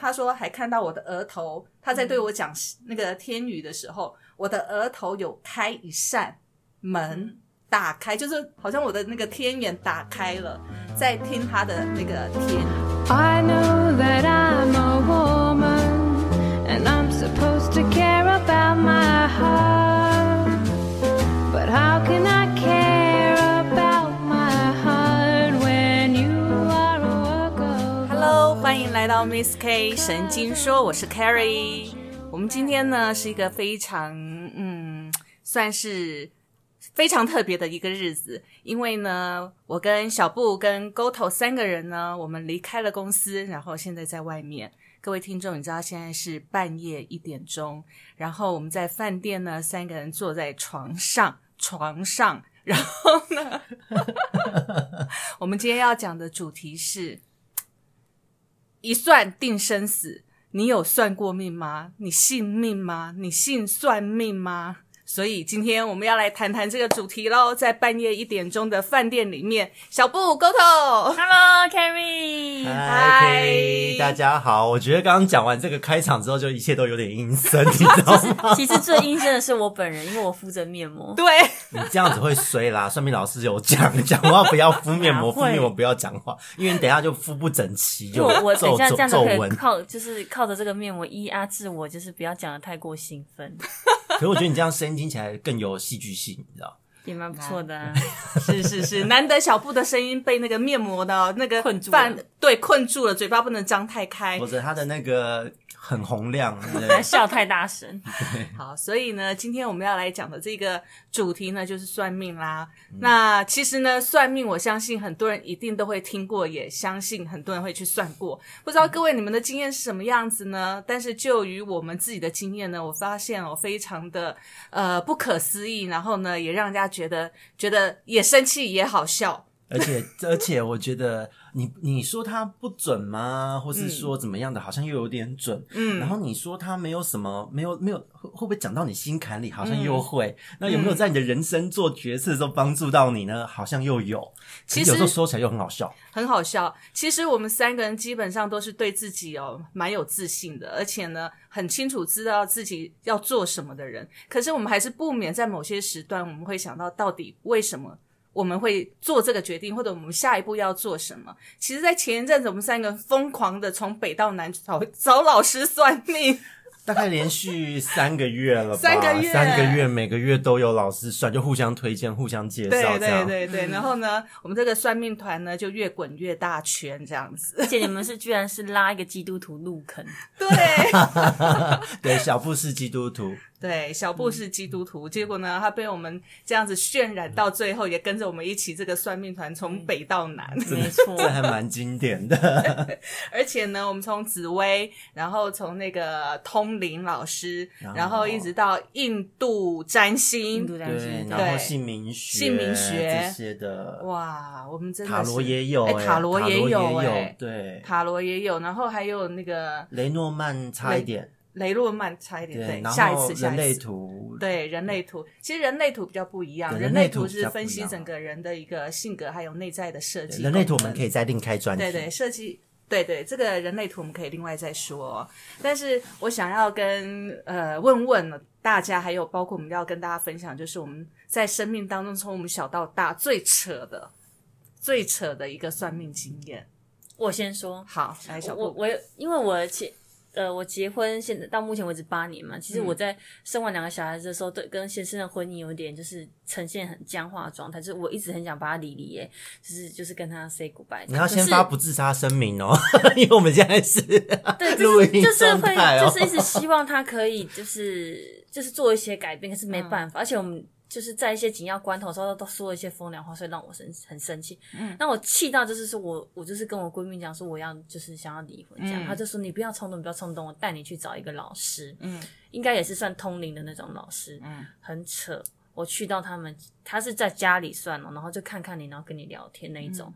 他说还看到我的额头，他在对我讲那个天语的时候，我的额头有开一扇门，打开，就是好像我的那个天眼打开了，在听他的那个天语。I know that I'm a woman and I'm supposed to care about my heart. 来到 Miss K 神经说，我是 Carrie。我们今天呢是一个非常嗯，算是非常特别的一个日子，因为呢，我跟小布跟 Goto 三个人呢，我们离开了公司，然后现在在外面。各位听众，你知道现在是半夜一点钟，然后我们在饭店呢，三个人坐在床上，床上，然后呢，我们今天要讲的主题是一算定生死。你有算过命吗？你信命吗？你信算命吗？所以今天我们要来谈谈这个主题喽。在半夜一点钟的饭店里面，小布 Goto，Hello Carrie，嗨嗨，大家好。我觉得刚刚讲完这个开场之后，就一切都有点阴森，你知道吗？其实最阴森的是我本人，因为我敷着面膜。对，你这样子会衰啦。算命老师有讲，讲话不要敷面膜，敷面膜不要讲话，因为你等一下就敷不整齐，就我我等皱一下这皱样子可以。靠，就是靠着这个面膜压制我，就是不要讲的太过兴奋，可是我觉得你这样声音听起来更有戏剧性，你知道？也蛮不错的啊。是是是，难得小布的声音被那个面膜的那个困住了对困住了，嘴巴不能张太开否则他的那个很洪亮，对不还对？笑太大声，好，所以呢，今天我们要来讲的这个主题呢，就是算命啦。嗯那其实呢，算命，我相信很多人一定都会听过，也相信很多人会去算过。不知道各位你们的经验是什么样子呢？但是就于我们自己的经验呢，我发现哦，非常的呃不可思议，然后呢，也让人家觉得觉得也生气也好笑。而且而且，我觉得你你说他不准吗？或是说怎么样的，好像又有点准。嗯然后你说他没有什么，没有没有，会会不会讲到你心坎里？好像嗯又会。那有没有在你的人生做决策的时候帮助到你呢？好像又有。其实有时候说起来又很好笑。很好笑。其实我们三个人基本上都是对自己哦蛮有自信的，而且呢很清楚知道自己要做什么的人。可是我们还是不免在某些时段，我们会想到到底为什么。我们会做这个决定，或者我们下一步要做什么？其实，在前一阵子，我们三个疯狂的从北到南找找老师算命，大概连续三个月了吧？三个月三个月，每个月都有老师算，就互相推荐、互相介绍，对对这样。对对。然后呢，我们这个算命团呢就越滚越大圈，这样子。而且你们是居然是拉一个基督徒入坑，对，对，小布是基督徒，对，小布是基督徒，结果呢，他被我们这样子渲染到最后，也跟着我们一起这个算命团从北到南，没错 这，还蛮经典的。而且呢，我们从紫薇，然后从那个通灵老师，然后一直到印度占印星对，然后姓名学、姓名学这些的，哇，我们真的塔罗也有、哎哎塔罗也有哎对，塔罗也有，然后还有那个雷诺曼差一点，雷诺曼差一点，对，然下一次，后人类下一次。图，对人类图，其实人类图比较不一样。人类图是分析整个人的一个性格，还有内在的设计。人类图我们可以再另开专题。对对，设计对对，这个人类图我们可以另外再说哦。但是我想要跟呃问问大家，还有包括我们要跟大家分享，就是我们在生命当中从我们小到大最扯的、最扯的一个算命经验。我先说，好，来小布，我我有，因为我结呃，我结婚现在到目前为止八年嘛，嗯其实我在生完两个小孩子的时候，对跟先生的婚姻有点就是呈现很僵化的状态，就是我一直很想把他离离耶，就是就是跟他 say goodbye。你要先发不自杀声明哦，因为我们现在是对，录音就是就是会就是一直希望他可以就是就是做一些改变，可是没办法，而且我们就是在一些紧要关头的时候都说了一些风凉话，所以让我生很生气。嗯，那我气到就是说我我就是跟我闺蜜讲说我要就是想要离婚这样，嗯她就说你不要冲动，不要冲动，我带你去找一个老师，嗯应该也是算通灵的那种老师，嗯很扯。我去到他们，他是在家里算了，然后就看看你，然后跟你聊天那一种。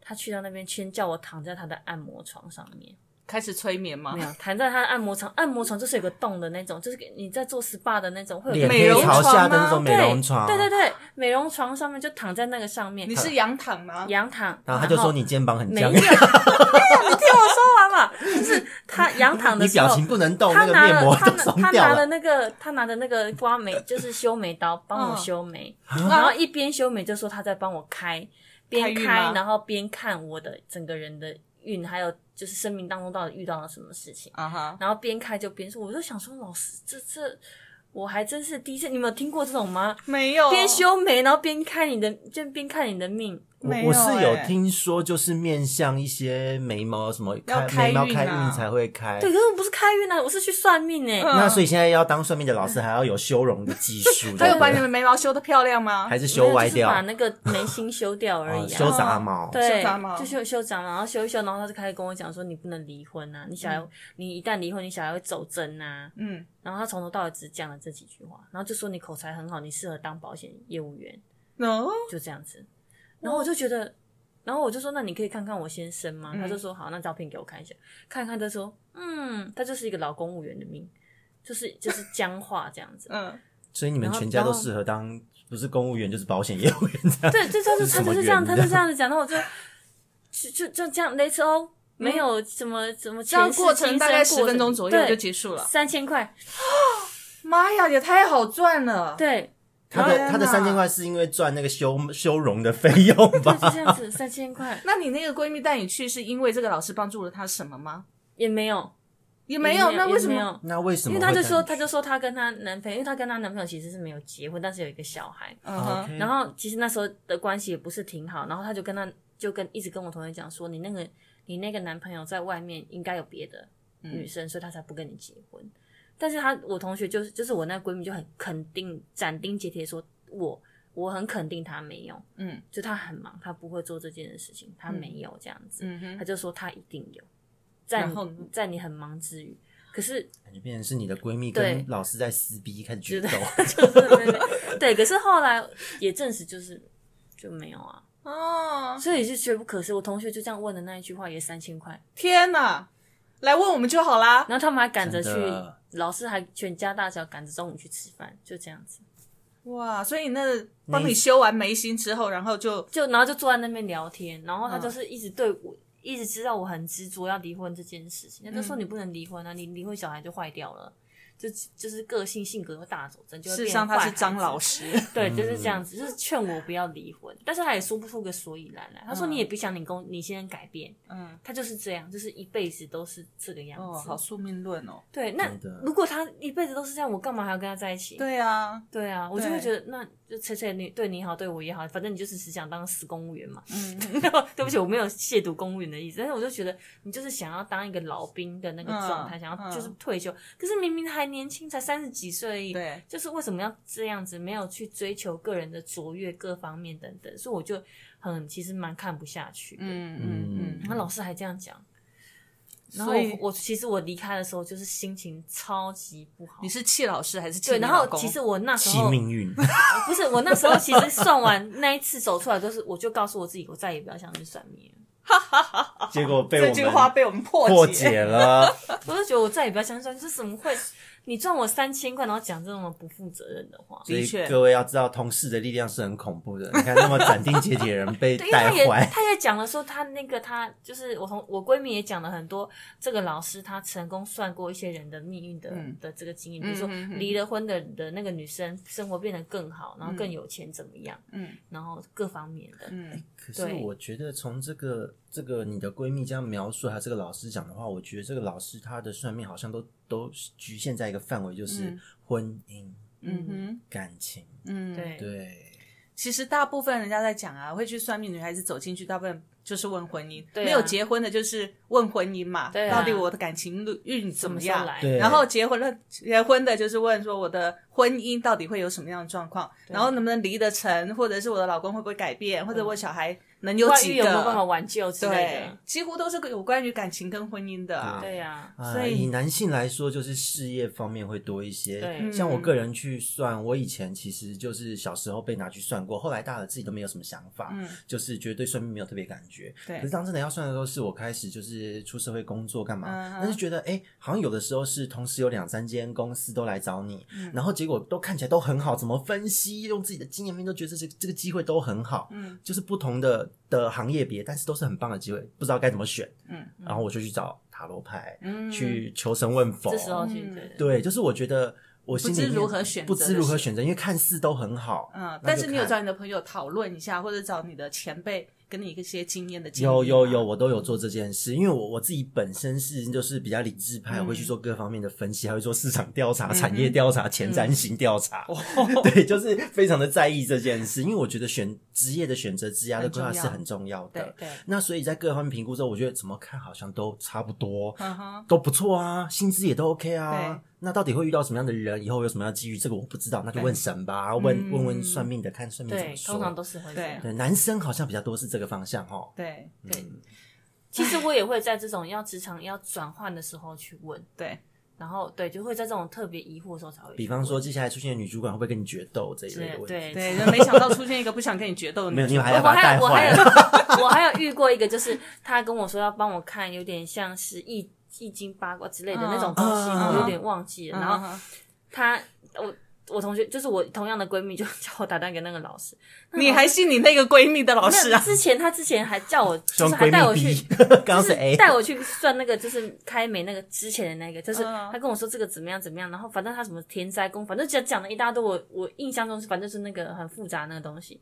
他去到那边，先叫我躺在他的按摩床上面，开始催眠吗？没？有，躺在他的按摩床，按摩床就是有个洞的那种，就是给你在做 SPA 的那种，会有美容朝床吗？下的那种美对容床，对对对，美容床上面就躺在那个上面，你是仰躺吗？仰躺，然后他就说你肩膀很僵。没有，，你听我说完嘛，就是他仰躺的时候，你表情不能动，他拿了面膜都他拿他松掉了。拿了那个他拿的那个刮眉，就是修眉刀帮我嗯修眉，啊。然后一边修眉就说他在帮我开，边开运吗？开然后边看我的整个人的运，还有就是生命当中到底遇到了什么事情，啊哈，然后边开就边说，我就想说老师这这。我还真是第一次，你们有听过这种吗？没有边修眉，然后边看你的，就边看你的命。我我是有欸听说，就是面向一些眉毛什么要开眉毛开开运才会开。对，可是我不是开运啊，我是去算命哎、嗯那所以现在要当算命的老师，还要有修容的技术，他有把你们眉毛修的漂亮吗？还是修歪掉就是把，那个眉心修掉而已、啊。哦修杂毛。对修杂毛，就修修杂毛，然后修一修，然后他就开始跟我讲说，你不能离婚啊，你小孩，你一旦离婚，你小孩会走针啊。嗯，然后他从头到尾只讲了这几句话，然后就说你口才很好，你适合当保险业务员，哦，就这样子。然后我就觉得，然后我就说，那你可以看看我先生吗？嗯他就说好，那照片给我看一下，看一看，他说，嗯，他就是一个老公务员的命，就是就是僵化这样子。嗯，所以你们全家都适合当不是公务员就是保险业务员这样。对，就他就是他就是这样，他就这样子讲，然后我就就就就这样，Let's all 没有什么什么这样世过程大概十分钟左右就结束了。三千块，妈呀，也太好赚了！对，他的天哪他的三千块是因为赚那个修修容的费用对，吧？就这样子，三千块 那你那个闺蜜带你去，是因为这个老师帮助了她什么吗？也没有，也没有，那为什么？也没有？那为什么因？为她就说，她就说她跟她男朋友，因为她跟她男朋友其实是没有结婚，但是有一个小孩。嗯然后其实那时候的关系也不是挺好，然后她就跟她就跟一直跟我同学讲说，你那个你那个男朋友在外面应该有别的女生，所以他才不跟你结婚。但是她我同学就是就是我那闺蜜就很肯定斩钉截铁说，我我很肯定她没有，嗯就她很忙，她不会做这件事情，她没有这样子，嗯哼她就说她一定有，在你在你很忙之余，可是感觉变成是你的闺蜜跟老师在撕逼，开始决对斗。就是对对对，可是后来也证实就是就没有啊，哦，所以是绝不可思议。我同学就这样问的那一句话也三千块，天哪！来问我们就好啦。然后他们还赶着去真的，老师还全家大小赶着中午去吃饭，就这样子，哇，所以那帮你修完眉心之后，然后就就然后就坐在那边聊天，然后他嗯就是一直对我。一直知道我很执着要离婚这件事情，他就嗯说你不能离婚啊，你离婚小孩就坏掉了，就就是个性性格会大走针，就会事实变上他是张子老师。对，就是这样子，就是劝我不要离婚，但是他也说不出个所以然来。他说嗯你也别想你公你先生改变，嗯，他就是这样，就是一辈子都是这个样子。哦，好宿命论哦。对，那真的如果他一辈子都是这样，我干嘛还要跟他在一起？对啊，对啊，我就对会觉得那就切切你对你好，对我也好，反正你就是只想当死公务员嘛。嗯，对不起，我没有亵渎公务员的意思，但是我就觉得你就是想要当一个老兵的那个状态，嗯想要就是嗯退休，可是明明还年轻，才三十几岁而已。对，就是为什么要这样子，没有去追求个人的卓越各方面等等，所以我就很其实蛮看不下去的。嗯嗯嗯然后老师还这样讲，然后所以我我其实我离开的时候就是心情超级不好。你是气老师还是气对，然后其实我那时气候命运，不是我那时候其实算完那一次走出来，就是我就告诉我自己，我再也不要相信算命了。结果被这我们句话被我们破破解了。我就觉得我再也不要相信算命，这怎么会？你赚我三千块，然后讲这种不负责任的话。所以的确各位要知道，同事的力量是很恐怖的。你看，那么斩钉截铁的人被 对，因为他也带坏，他也讲了说，他那个他就是我同我闺蜜也讲了很多，这个老师他成功算过一些人的命运的、嗯的这个经验，比如说嗯嗯嗯离了婚的的那个女生生活变得更好，然后更有钱怎么样，嗯然后各方面的，嗯可是我觉得从这个这个你的闺蜜这样描述，还有这个老师讲的话，我觉得这个老师他的算命好像都都局限在一个范围，就是嗯。婚姻、嗯哼。感情。嗯，对。对，其实大部分人家在讲啊，会去算命女孩子走进去，大部分就是问婚姻，对啊没有结婚的就是问婚姻嘛，对啊。到底我的感情运怎么样？然后结婚了，结婚的就是问说我的婚姻到底会有什么样的状况，然后能不能离得成，或者是我的老公会不会改变，或者我小孩能有外几个有没有办法挽救之类对的？，几乎都是有关于感情跟婚姻的啊。对呀，啊，所以以男性来说，就是事业方面会多一些。对像我个人去算，我以前其实就是小时候被拿去算过，后来大了自己都没有什么想法，嗯就是觉得对算命没有特别感觉。对可是当真的要算的时候，是我开始就是出社会工作干嘛，嗯但是觉得哎、诶好像有的时候是同时有两三间公司都来找你，嗯然后结果都看起来都很好，怎么分析用自己的经验面都觉得这这个机会都很好，嗯就是不同的的行业别，但是都是很棒的机会，不知道该怎么选，嗯然后我就去找塔罗牌，嗯。去求神问佛，这时候去嗯对对，就是我觉得我心里不知如何选择不知如何选择，因为看似都很好，嗯，但是你有找你的朋友讨论一下，或者找你的前辈给你一些经验的有有有，我都有做这件事，因为我我自己本身是就是比较理智派，我会去做各方面的分析，还会做市场调查、产业调查、前瞻型调查，对，就是非常的在意这件事，因为我觉得选职业的选择、职业的规划是很重要的。对对，那所以在各方面评估之后，我觉得怎么看好像都差不多，嗯，都不错啊，薪资也都 OK 啊。对。那到底会遇到什么样的人，以后有什么样的机遇，这个我不知道，那就问神吧，问嗯问问算命的，看算命怎么，说。通常都是会这样。对男生好像比较多是这个方向哦。对对，其实我也会在这种要职场要转换的时候去问，对，然后对，就会在这种特别疑惑的时候才会。比方说，接下来出现的女主管会不会跟你决斗这一类的问题？对对，就没想到出现一个不想跟你决斗的女没有，主你还我要把她带还有我还有。我还有遇过一个，就是他跟我说要帮我看，有点像是易易经八卦之类的那种东西，嗯我有点忘记了。然后他我我同学就是我同样的闺蜜，就 叫我打电话给那个老师。你还信你那个闺蜜的老师啊？之前她之前还叫我，就是还带我去 刚刚是 A，带我去算那个，就是开美那个之前的那个，就是嗯他跟我说这个怎么样怎么样，然后反正她什么田宅宫，反正讲讲了一大堆，我我印象中是反正是那个很复杂那个东西。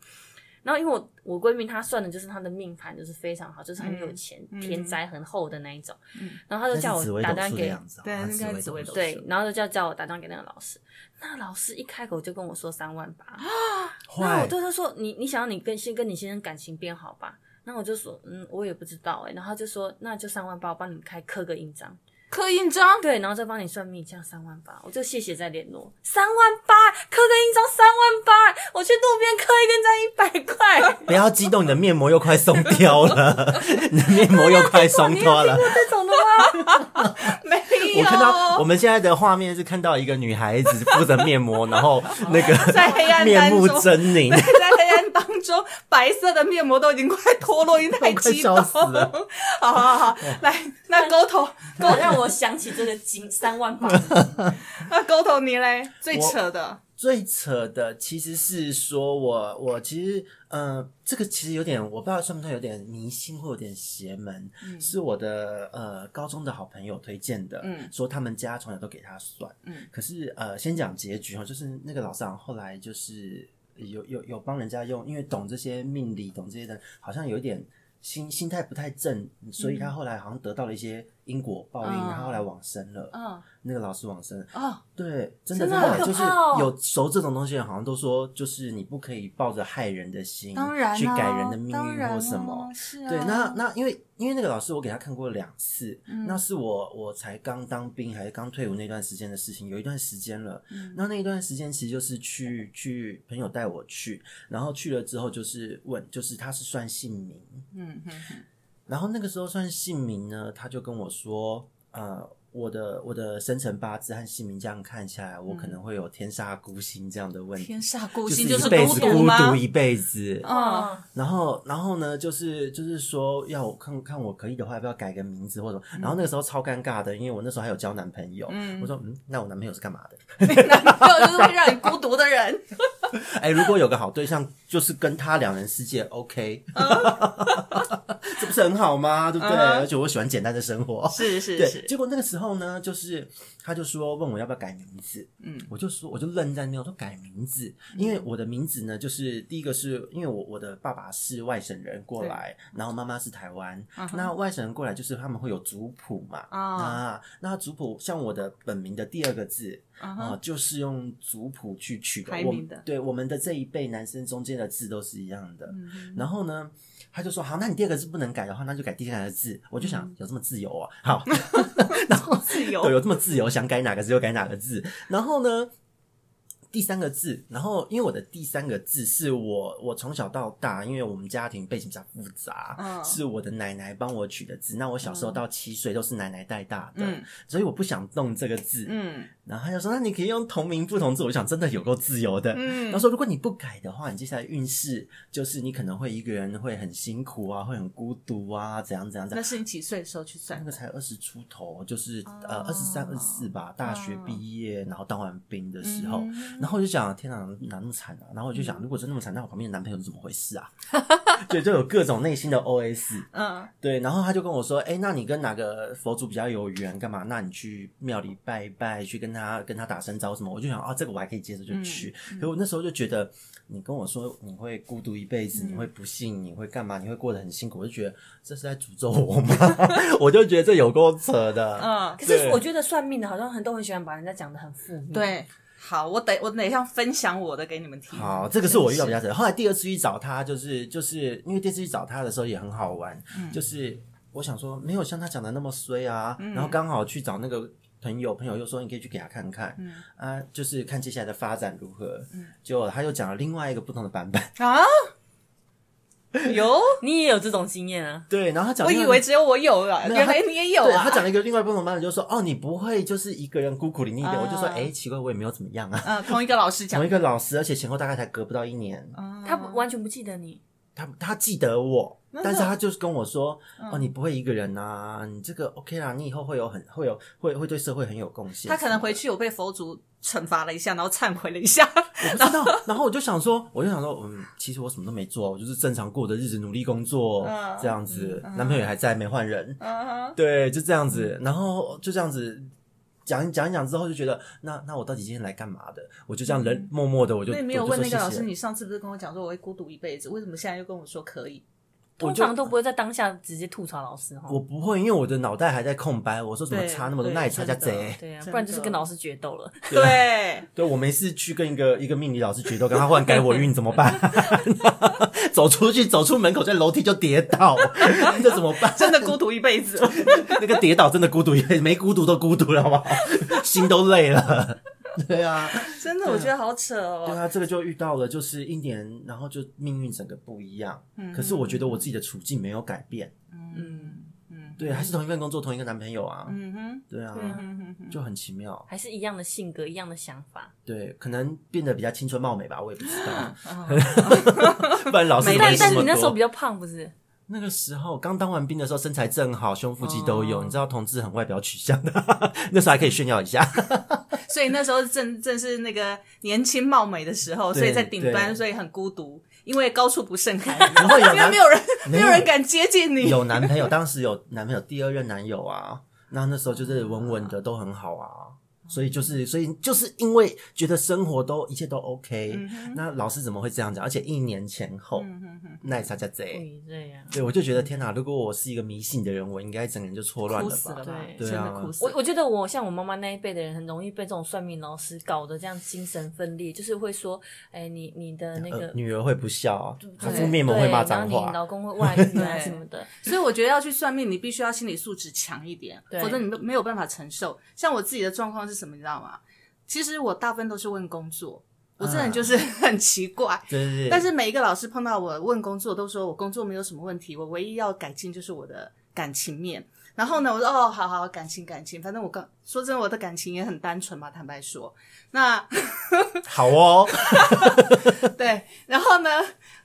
然后因为我我闺蜜她算的就是她的命盘就是非常好，就是很有钱，嗯田宅很厚的那一种。嗯。然后她就叫我打电话给对应该紫微斗数对，然后就叫叫我打电话给那个老师。那老师一开口就跟我说三万八，那我，对他说：“你你想要你跟先跟你先生感情变好吧？”那我就说：“嗯，我也不知道哎、然后他就说：“那就三万八，我帮你们开刻个印章，刻印章，对，然后再帮你算命，这样三万八。”我就谢谢再联络，三万八刻个印章三万八，我去路边刻一个印章一百块。不要激动，你的面膜又快松掉了，你的面膜又快松脱了。这种的吗？没有。我看到我们现在的画面是看到一个女孩子敷着面膜，然后那个在黑暗面目狰狞，在白色的面膜都已经快脱落，因为太激动。了。好好好，来，那沟头，够让我想起这个金三万八。那沟头你嘞，最扯的，最扯的其实是说我我其实呃，这个其实有点我不知道算不算有点迷信或有点邪门，是我的呃高中的好朋友推荐的，嗯。说他们家从小都给他算，嗯。可是呃先讲结局哈，就是那个老师长后来就是有有有帮人家用，因为懂这些命理懂这些的，好像有一点。心心态不太正，所以他后来好像得到了一些因果报应，嗯。他后来往生了。嗯。那个老师往生，哦，对，真的真的就是有熟这种东西的，好像都说，就是你不可以抱着害人的心当然、啊、去改人的命运然或什么。啊是啊，对，那那因为因为那个老师我给他看过两次，嗯。那是我我才刚当兵还是刚退伍那段时间的事情，有一段时间了。嗯。那那一段时间其实就是去去朋友带我去，然后去了之后就是问，就是他是算姓名，嗯嗯嗯然后那个时候算姓名呢，他就跟我说，呃，我的我的生辰八字和姓名这样看下来，我可能会有天煞孤星这样的问题，天煞孤星就是一辈子孤独一辈子。嗯然后，然后呢，就是就是说，要我看看我可以的话，要不要改个名字或者什么？然后那个时候超尴尬的，因为我那时候还有交男朋友。嗯我说，嗯，那我男朋友是干嘛的？男朋友就是会让你孤独的人。哎，如果有个好对象，就是跟他两人世界，OK，这不是很好吗？对不对？嗯。而且我喜欢简单的生活。是是是，结果那个时候呢，就是他就说问我要不要改名字，嗯。我就说我就愣在那，我说改名字，因为我的名字呢，就是第一个是因为我我的爸爸是外省人过来，然后妈妈是台湾，那外省人过来就是他们会有族谱嘛，啊啊，那族谱像我的本名的第二个字。嗯啊、哼就是用族谱去取的，对我们的这一辈男生中间的字都是一样的。嗯然后呢，他就说好，那你第二个字不能改的话，那就改第三个字。我就想、嗯有这么自由啊？好，然后自由对，有这么自由，想改哪个字就改哪个字。然后呢，第三个字，然后因为我的第三个字是我我从小到大，因为我们家庭背景比较复杂，嗯是我的奶奶帮我取的字。那我小时候到七岁都是奶奶带大的，嗯所以我不想动这个字。嗯然后他就说：“那你可以用同名不同字。”我就想，真的有够自由的。嗯他说：“如果你不改的话，你接下来运势就是你可能会一个人会很辛苦啊，会很孤独啊，怎样怎样怎样。”那是你几岁的时候去算那？个才二十出头，就是、哦呃二十三、二十四吧，大学毕业，然后当完兵的时候，嗯然后我就想，天哪，哪那么惨啊！然后我就想，如果真那么惨，那我旁边的男朋友是怎么回事啊？对，就有各种内心的 OS。嗯对，然后他就跟我说，哎、那你跟哪个佛祖比较有缘？干嘛？那你去庙里拜一拜，去跟他跟他打声招呼什么？我就想啊，这个我还可以接受，就去。可我那时候就觉得，你跟我说你会孤独一辈子，你会不幸，你会干嘛？你会过得很辛苦，我就觉得这是在诅咒我吗？我就觉得这有够扯的。嗯，可是我觉得算命的好像很都很喜欢把人家讲的很负面。，对。好，我等我等一下分享我的给你们听。好，这个是我遇到比较扯。后来第二次去找他，就是就是因为第二次去找他的时候也很好玩，就是我想说没有像他讲的那么衰啊，然后刚好去找那个朋友，朋友又说你可以去给他看看，嗯啊，就是看接下来的发展如何。嗯结果他又讲了另外一个不同的版本，啊，有，你也有这种经验啊？对，然后他讲我以为只有我有啊，没有他原来你也有啊。对他讲了一个另外不同的版本，就说哦，你不会就是一个人孤苦伶仃的。啊我就说哎，奇怪，我也没有怎么样啊。嗯，同一个老师讲 同一个老师，而且前后大概才隔不到一年，啊他完全不记得你，他他记得我，那但是他就是跟我说，嗯哦，你不会一个人呐、你这个 OK 啦，你以后会有很会有会会对社会很有贡献。他可能回去有被佛祖惩罚了一下，然后忏悔了一下。我不知道，然后我就想说，我就想说，嗯，其实我什么都没做，我就是正常过的日子，努力工作、嗯这样子，男朋友还在，没换人，嗯对，就这样子，然后就这样子。讲一讲一讲之后，就觉得那那我到底今天来干嘛的？我就这样人默默的，我就没有问那个老师，你上次不是跟我讲说我会孤独一辈子，为什么现在又跟我说可以？通常都不会在当下直接吐槽老师哈。我不会，因为我的脑袋还在空白。我说怎么对差那么多，对那也差价贼。对啊，不然就是跟老师决斗了。对，对我没事去跟一个一个命理老师决斗，跟他忽然改我运怎么办？走出去，走出门口，在楼梯就跌倒，这怎么办？真的孤独一辈子。那个跌倒真的孤独一辈子，没孤独都孤独了，好不好？心都累了。对啊，真的，我觉得好扯哦。对啊，这个就遇到了，就是一年，然后就命运整个不一样。嗯可是我觉得我自己的处境没有改变，嗯，嗯对，还是同一份工作，同一个男朋友啊，嗯哼，对啊，嗯哼就很奇妙。还是一样的性格，一样的想法。对，可能变得比较青春貌美吧，我也不知道。哦 不然老师没但但你那时候比？较胖，不是？那个时候刚当完兵的时候，身材正好，胸腹肌都有。哦你知道，同志很外表取向的，那时候还可以炫耀一下。所以那时候正正是那个年轻貌美的时候，所以在顶端，所以很孤独，因为高处不胜寒，然后有因为男没有人 没有没有人敢接近你。有男朋友，当时有男朋友，第二任男友啊，那那时候就是稳稳的，都很好啊。所以就是，所以就是因为觉得生活都一切都 OK，、那老师怎么会这样讲？而且一年前后，那也差价不贼。以这样。对，我就觉得天哪！如果我是一个迷信的人，我应该整个人就错乱了吧死了？吧？对啊的哭死了。我我觉得我像我妈妈那一辈的人，很容易被这种算命老师搞得这样精神分裂，就是会说，哎，你你的那个呃、女儿会不孝，敷面膜会骂对脏话。老公会外遇啊 什么的。所以我觉得要去算命，你必须要心理素质强一点，对否则你没没有办法承受。像我自己的状况是什么，你知道吗？其实我大部分都是问工作，我这人就是 很奇怪。对对对，但是每一个老师碰到我问工作，都说我工作没有什么问题，我唯一要改进就是我的感情面。然后呢，我说哦，好好，感情感情，反正我刚说真的，我的感情也很单纯嘛，坦白说。那 好哦，对，然后呢，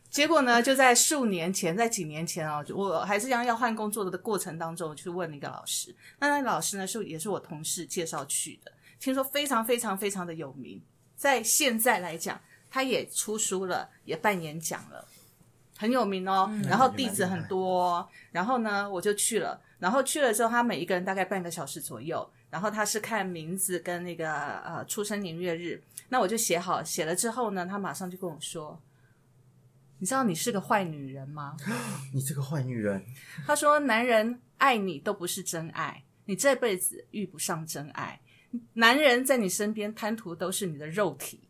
结果呢，就在数年前，在几年前哦，我还是要要换工作的过程当中，我去问了一个老师。那那个老师呢，是也是我同事介绍去的，听说非常非常非常的有名，在现在来讲，他也出书了，也办演讲了。很有名哦，然后弟子很多、哦，然后呢，我就去了，然后去了之后，他每一个人大概半个小时左右，然后他是看名字跟那个呃出生年月日，那我就写好，写了之后呢，他马上就跟我说：“你知道你是个坏女人吗 你这个坏女人，？”他说：“男人爱你都不是真爱，你这辈子遇不上真爱。男人在你身边贪图都是你的肉体，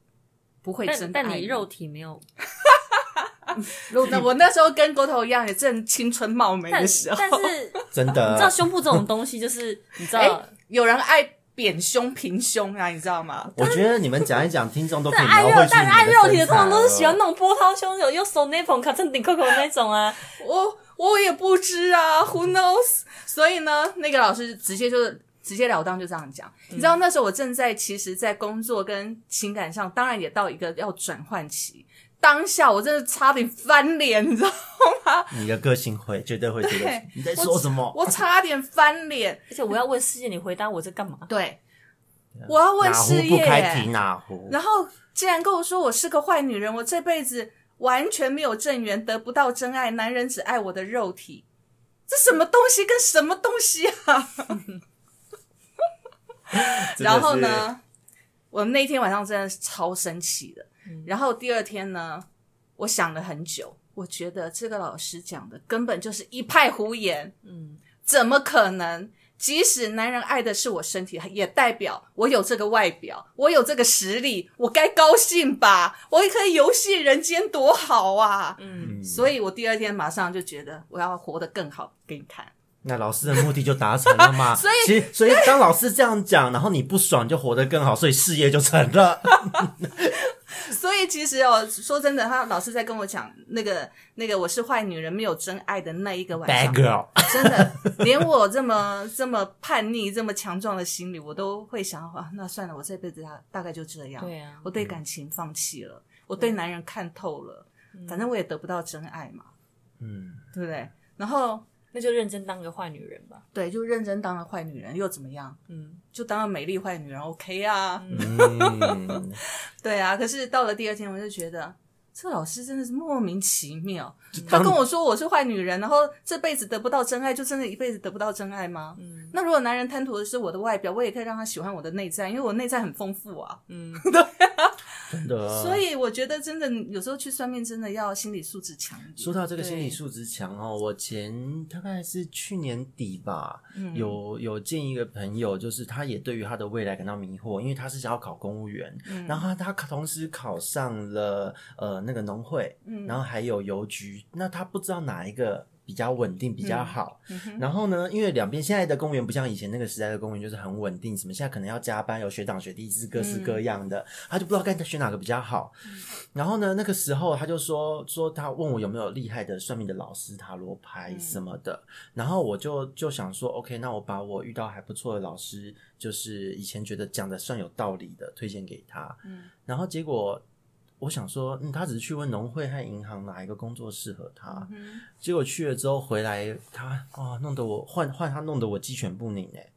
不会真爱但但你肉体没有，那我那时候跟国头一样，也正青春貌美但的时候，但是 真的你知道胸部这种东西，就是你知哎道，有人爱扁胸平胸啊，你知道吗？我觉得你们讲一讲，听众都可以爱肉描绘出但爱你肉体的通常都是喜欢了那种波涛汹涌，又手那捧卡成顶扣扣那种啊。我我也不知啊，Who knows？所以呢，那个老师直接就是直截了当就这样讲。你知道那时候我正在其实，在工作跟情感上，当然也到一个要转换期。当下我真的差点翻脸，你知道吗？你的个性会绝对会觉得 对你在说什么？我差点翻脸。而且我要问世界，你回答我在干嘛？对，我要问哪壶事业不开提耶，哪壶。然后竟然跟我说我是个坏女人，我这辈子完全没有正缘，得不到真爱，男人只爱我的肉体，这什么东西跟什么东西啊？然后？呢，我那天晚上真的是超生气的。嗯然后第二天呢，我想了很久，我觉得这个老师讲的根本就是一派胡言。嗯，怎么可能？即使男人爱的是我身体，也代表我有这个外表，我有这个实力，我该高兴吧？我也可以游戏人间，多好啊！嗯，所以我第二天马上就觉得我要活得更好给你看。那老师的目的就达成了嘛？所以其实所以当老师这样讲，然后你不爽就活得更好，所以事业就成了。所以其实哦，说真的，他老师在跟我讲那个那个我是坏女人，没有真爱的那一个晚 Bad 上，girl，真的，连我这么这么叛逆、这么强壮的心理，我都会想啊，那算了，我这辈子大大概就这样。对啊我对感情放弃了，我对男人看透了，反正我也得不到真爱嘛，嗯，对不对？然后那就认真当个坏女人吧。对，就认真当个坏女人又怎么样？嗯，就当个美丽坏女人，OK 啊？嗯，对啊。可是到了第二天，我就觉得。这个老师真的是莫名其妙，他跟我说我是坏女人，然后这辈子得不到真爱，就真的一辈子得不到真爱吗？嗯那如果男人贪图的是我的外表，我也可以让他喜欢我的内在，因为我内在很丰富啊。嗯，真的。所以我觉得真的有时候去算命真的要心理素质强一点。说到这个心理素质强哦，我前大概是去年底吧，嗯有有见一个朋友，就是他也对于他的未来感到迷惑，因为他是想要考公务员，嗯然后他他同时考上了呃那个农会，嗯然后还有邮局，那他不知道哪一个。比较稳定，比较好。然后呢，因为两边现在的公务员不像以前那个时代的公务员，就是很稳定，什么现在可能要加班，有学长学弟是，各式各样的，他就不知道该选哪个比较好。然后呢，那个时候他就说说他问我有没有厉害的算命的老师、塔罗牌什么的，然后我就就想说，OK，那我把我遇到还不错的老师，就是以前觉得讲的算有道理的推荐给他。嗯，然后结果我想说，嗯，他只是去问农会和银行哪一个工作适合他，嗯结果去了之后回来，他啊弄得我换换他弄得我鸡犬不宁哎。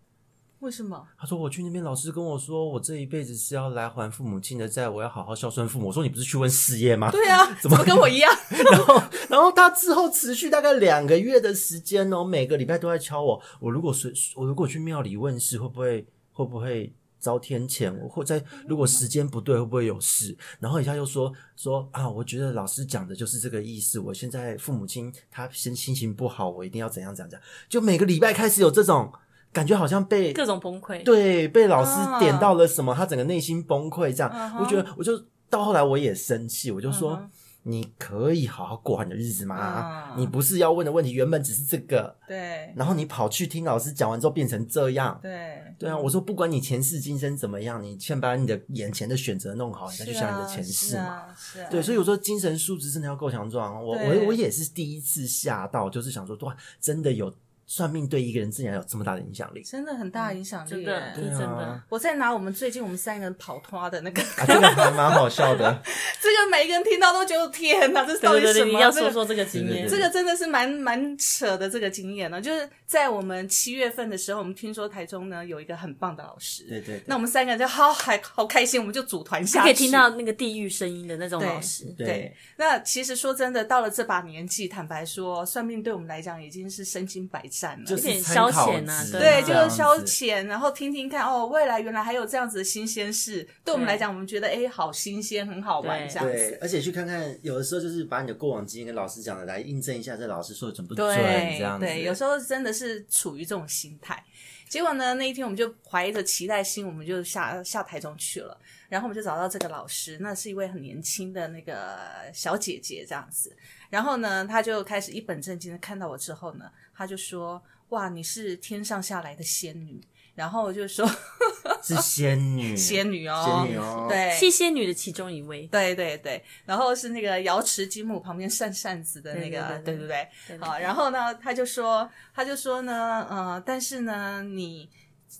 为什么？他说我去那边，老师跟我说，我这一辈子是要来还父母亲的债，我要好好孝顺父母。我说你不是去问事业吗？对啊，怎么跟我一样？然后，然后他之后持续大概两个月的时间哦，每个礼拜都在敲我。我如果随我如果去庙里问事，会不会会不会遭天谴？我会在如果时间不对，会不会有事？然后一下又说说啊，我觉得老师讲的就是这个意思。我现在父母亲他心心情不好，我一定要怎样怎样讲。就每个礼拜开始有这种感觉，好像被各种崩溃。对，被老师啊点到了什么，他整个内心崩溃，这样，我觉得，我就到后来我也生气，我就说，你可以好好过你的日子吗？嗯你不是要问的问题，原本只是这个，对然后你跑去听老师讲完之后变成这样。对对啊，我说不管你前世今生怎么样，你先把你的眼前的选择弄好，你再去想你的前世嘛。对，所以我说精神素质真的要够强壮。我我我也是第一次吓到，就是想说，哇，真的有算命对一个人竟然有这么大的影响力。真的很大影响力真的。我在拿我们最近我们三个人跑脱的那个，啊，这个还蛮好笑的。这个每一个人听到都觉得天哪，这是到对对对，底什么？你要说说这个经验。这个真的是蛮蛮扯的这个经验呢，就是在我们七月份的时候，我们听说台中呢有一个很棒的老师，对对对那我们三个人就好还好开心，我们就组团下去，可以听到那个地狱声音的那种老师。对对，那其实说真的，到了这把年纪，坦白说，算命对我们来讲已经是身经百战了。就是有点消遣啊对就是消遣，然后听听看哦，未来原来还有这样子的新鲜事，对我们来讲，我们觉得哎，好新鲜，很好玩这样子。而且去看看，有的时候就是把你的过往经验跟老师讲的来印证一下，这老师说的准不准，这样子。对，有时候真的是处于这种心态。结果呢，那一天我们就怀着期待心，我们就下下台中去了。然后我们就找到这个老师，那是一位很年轻的那个小姐姐这样子。然后呢，她就开始一本正经的看到我之后呢，她就说：“哇，你是天上下来的仙女。”然后我就说：“是仙女，仙女哦，仙女哦，，对，七仙女的其中一位，对对对，然后是那个瑶池金母旁边扇扇子的那个，对对对对不对？对。好，然后呢，他就说，他就说呢，呃，但是呢，你，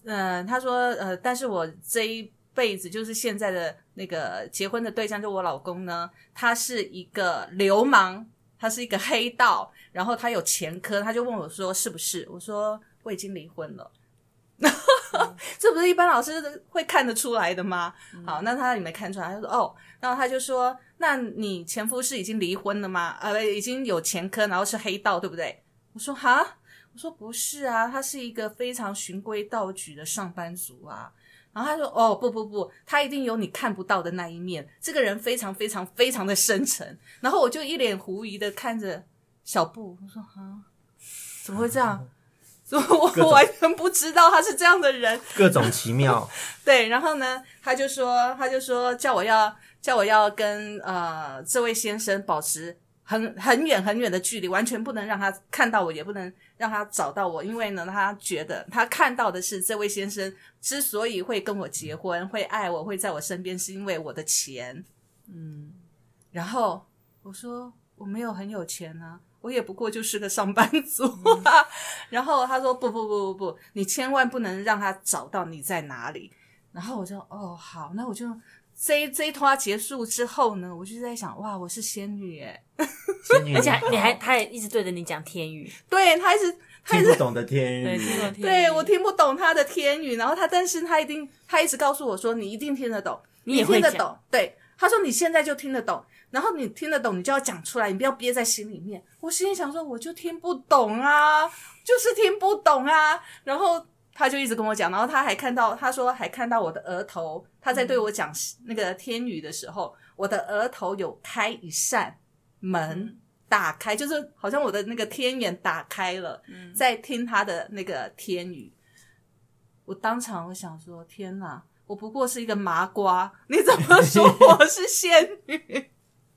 呃，他说，呃，但是我这一辈子就是现在的那个结婚的对象，就我老公呢，他是一个流氓，他是一个黑道，然后他有前科，他就问我说是不是？我说我已经离婚了。这不是一般老师会看得出来的吗？好，那他也没看出来，他说哦，然后他就说，那你前夫是已经离婚了吗？呃，已经有前科，然后是黑道，对不对？我说哈，我说不是啊，他是一个非常循规蹈矩的上班族啊。然后他说哦不不不，他一定有你看不到的那一面，这个人非常非常非常的深沉。然后我就一脸狐疑的看着小布，我说啊，怎么会这样？所以我完全不知道他是这样的人。各种奇妙，对，然后呢，他就说，他就说叫我要叫我要跟呃这位先生保持很很远很远的距离，完全不能让他看到我，也不能让他找到我，因为呢，他觉得他看到的是这位先生之所以会跟我结婚，会爱我，会在我身边，是因为我的钱。嗯，然后我说我没有很有钱啊，我也不过就是个上班族嗯啊。然后他说不不不不不，你千万不能让他找到你在哪里。然后我就哦好，那我就这一这一拖结束之后呢，我就在想哇，我是仙女耶，仙女，而且你还他也一直对着你讲天语，对他一直他一直听不懂的天对，语，听过天语，对我听不懂他的天语，然后他但是他一定他一直告诉我说你一定听得懂，你也会讲听得懂，对，他说你现在就听得懂，然后你听得懂你就要讲出来，你不要憋在心里面。我心里想说我就听不懂啊，就是听不懂啊，然后。他就一直跟我讲，然后他还看到，他说还看到我的额头，他在对我讲那个天语的时候，我的额头有开一扇门，打开，就是好像我的那个天眼打开了，在听他的那个天语。我当场我想说，天哪，我不过是一个麻瓜，你怎么说我是仙女？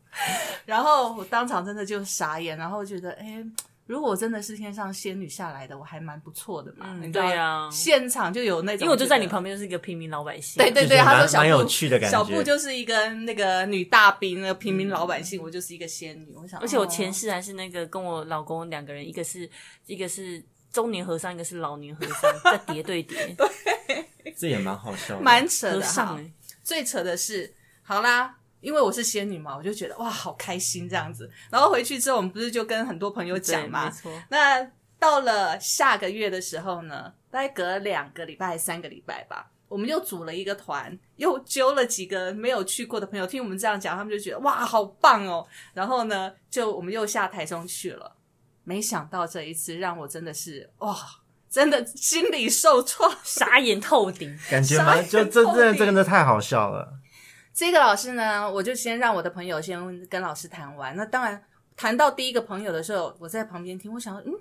然后我当场真的就傻眼，然后觉得，哎，如果我真的是天上仙女下来的，我还蛮不错的嘛。嗯你知道对啊现场就有那种，因为我就在你旁边，就是一个平民老百姓，对对对，就是他说小布蛮蛮有趣的感觉小布就是一个那个女大兵，那个平民老百姓，我就是一个仙女。我想，而且我哦前世还是那个跟我老公两个人，一个是一个是中年和尚，一个是老年和尚，在叠对叠，这也蛮好笑的，蛮扯的最扯的是，好啦，因为我是仙女嘛，我就觉得哇，好开心这样子。然后回去之后，我们不是就跟很多朋友对，讲嘛没，错，那到了下个月的时候呢，大概隔两个礼拜、还是三个礼拜吧，我们又组了一个团，又揪了几个没有去过的朋友，听我们这样讲，他们就觉得哇，好棒哦。然后呢，就我们又下台中去了。没想到这一次让我真的是哇，真的心里受创。傻眼透顶，感觉傻蛮就这眼透顶这这个真的太好笑了。这个老师呢，我就先让我的朋友先跟老师谈完。那当然，谈到第一个朋友的时候，我在旁边听，我想，嗯，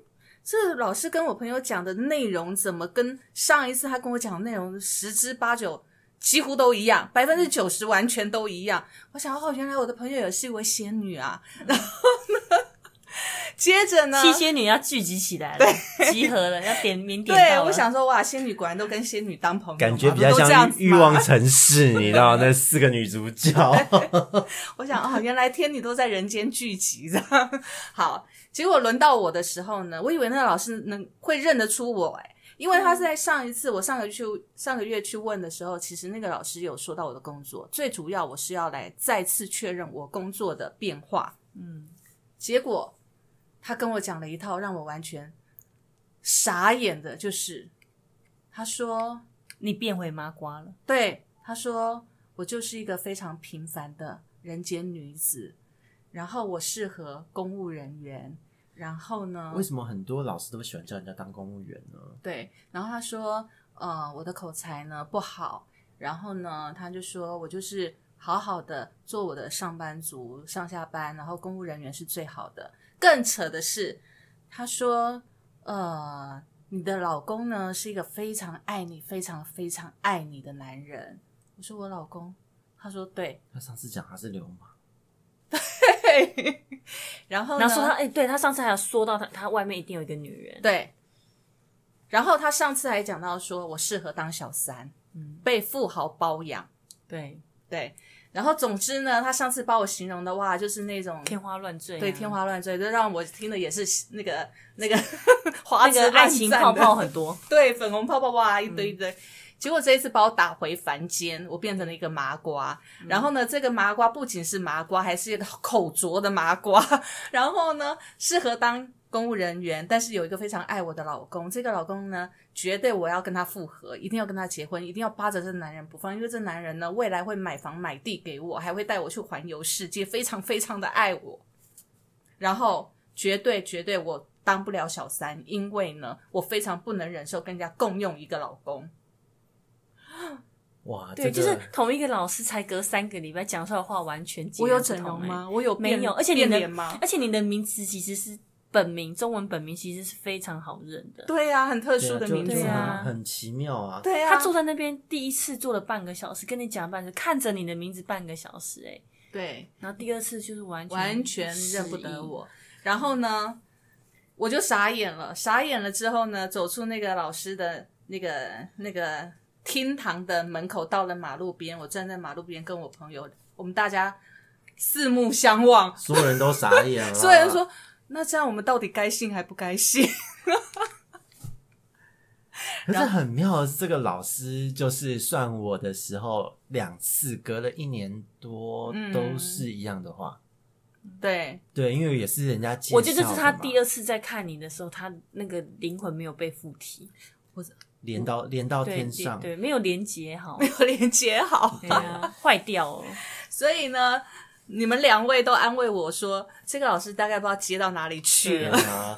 这老师跟我朋友讲的内容，怎么跟上一次他跟我讲的内容十之八九几乎都一样，百分之九十完全都一样。我想，哦，原来我的朋友也是一位仙女啊。然后呢，接着呢，七仙女要聚集起来了，集合了，要点名点对我想说，哇，仙女果然都跟仙女当朋友，感觉比较这样像欲望城市，你知道那四个女主角，我想哦、原来天女都在人间聚集这样。好，结果轮到我的时候呢，我以为那个老师能会认得出我哎、因为他是在上一次我上个月去上个月去问的时候，其实那个老师有说到我的工作，最主要我是要来再次确认我工作的变化。嗯，结果他跟我讲了一套让我完全傻眼的，就是他说你变回麻瓜了，对，他说我就是一个非常平凡的人间女子，然后我适合公务人员，然后呢为，什么很多老师都喜欢叫人家当公务员呢？对，然后他说，呃，我的口才呢不好，然后呢，他就说我就是好好的做我的上班族，上下班，然后公务人员是最好的。更扯的是，他说，呃，你的老公呢是一个非常爱你、非常非常爱你的男人。我说我老公，他说对，他上次讲他是流氓，对。然后呢然后说他，哎、对他上次还有说到他，他外面一定有一个女人，对，然后他上次还讲到说我适合当小三，被富豪包养，对，对。然后总之呢，他上次把我形容的哇，就是那种天花乱坠啊，对天花乱坠，这让我听的也是那个那个 花那枝个爱情的泡泡很多，对，粉红泡泡哇一堆一堆。结果这一次把我打回凡间，我变成了一个麻瓜。然后呢，这个麻瓜不仅是麻瓜，还是一个口拙的麻瓜。然后呢，适合当公务人员，但是有一个非常爱我的老公。这个老公呢，绝对我要跟他复合，一定要跟他结婚，一定要扒着这男人不放，因为这男人呢，未来会买房买地给我，还会带我去环游世界，非常非常的爱我。然后绝对绝对我当不了小三，因为呢，我非常不能忍受跟人家共用一个老公。哇，对，这个就是同一个老师才隔三个礼拜讲出来的话完全截我有然不同欸整容吗？我有没有，而且你的脸吗？而且你的名字其实是本名，中文本名其实是非常好认的。对呀、很特殊的名字对啊很奇妙啊。对呀、他坐在那边第一次坐了半个小时，跟你讲半个，看着你的名字半个小时、哎，对，然后第二次就是完全完全认不。得我。然后呢，我就傻眼了，傻眼了之后呢，走出那个老师的那个那个厅堂的门口，到了马路边，我站在马路边跟我朋友，我们大家四目相望，所有人都傻眼了。所有人说。那这样我们到底该信还不该信？可是很妙的是，这个老师就是算我的时候，两次隔了一年多，嗯都是一样的话。对，对，因为也是人家介绍我觉得这是他第二二次在看你的时候，他那个灵魂没有被附体，或者连到连到天上，对，没有连接好，没有连接好。坏掉了。所以呢，你们两位都安慰我说，这个老师大概不知道接到哪里去了。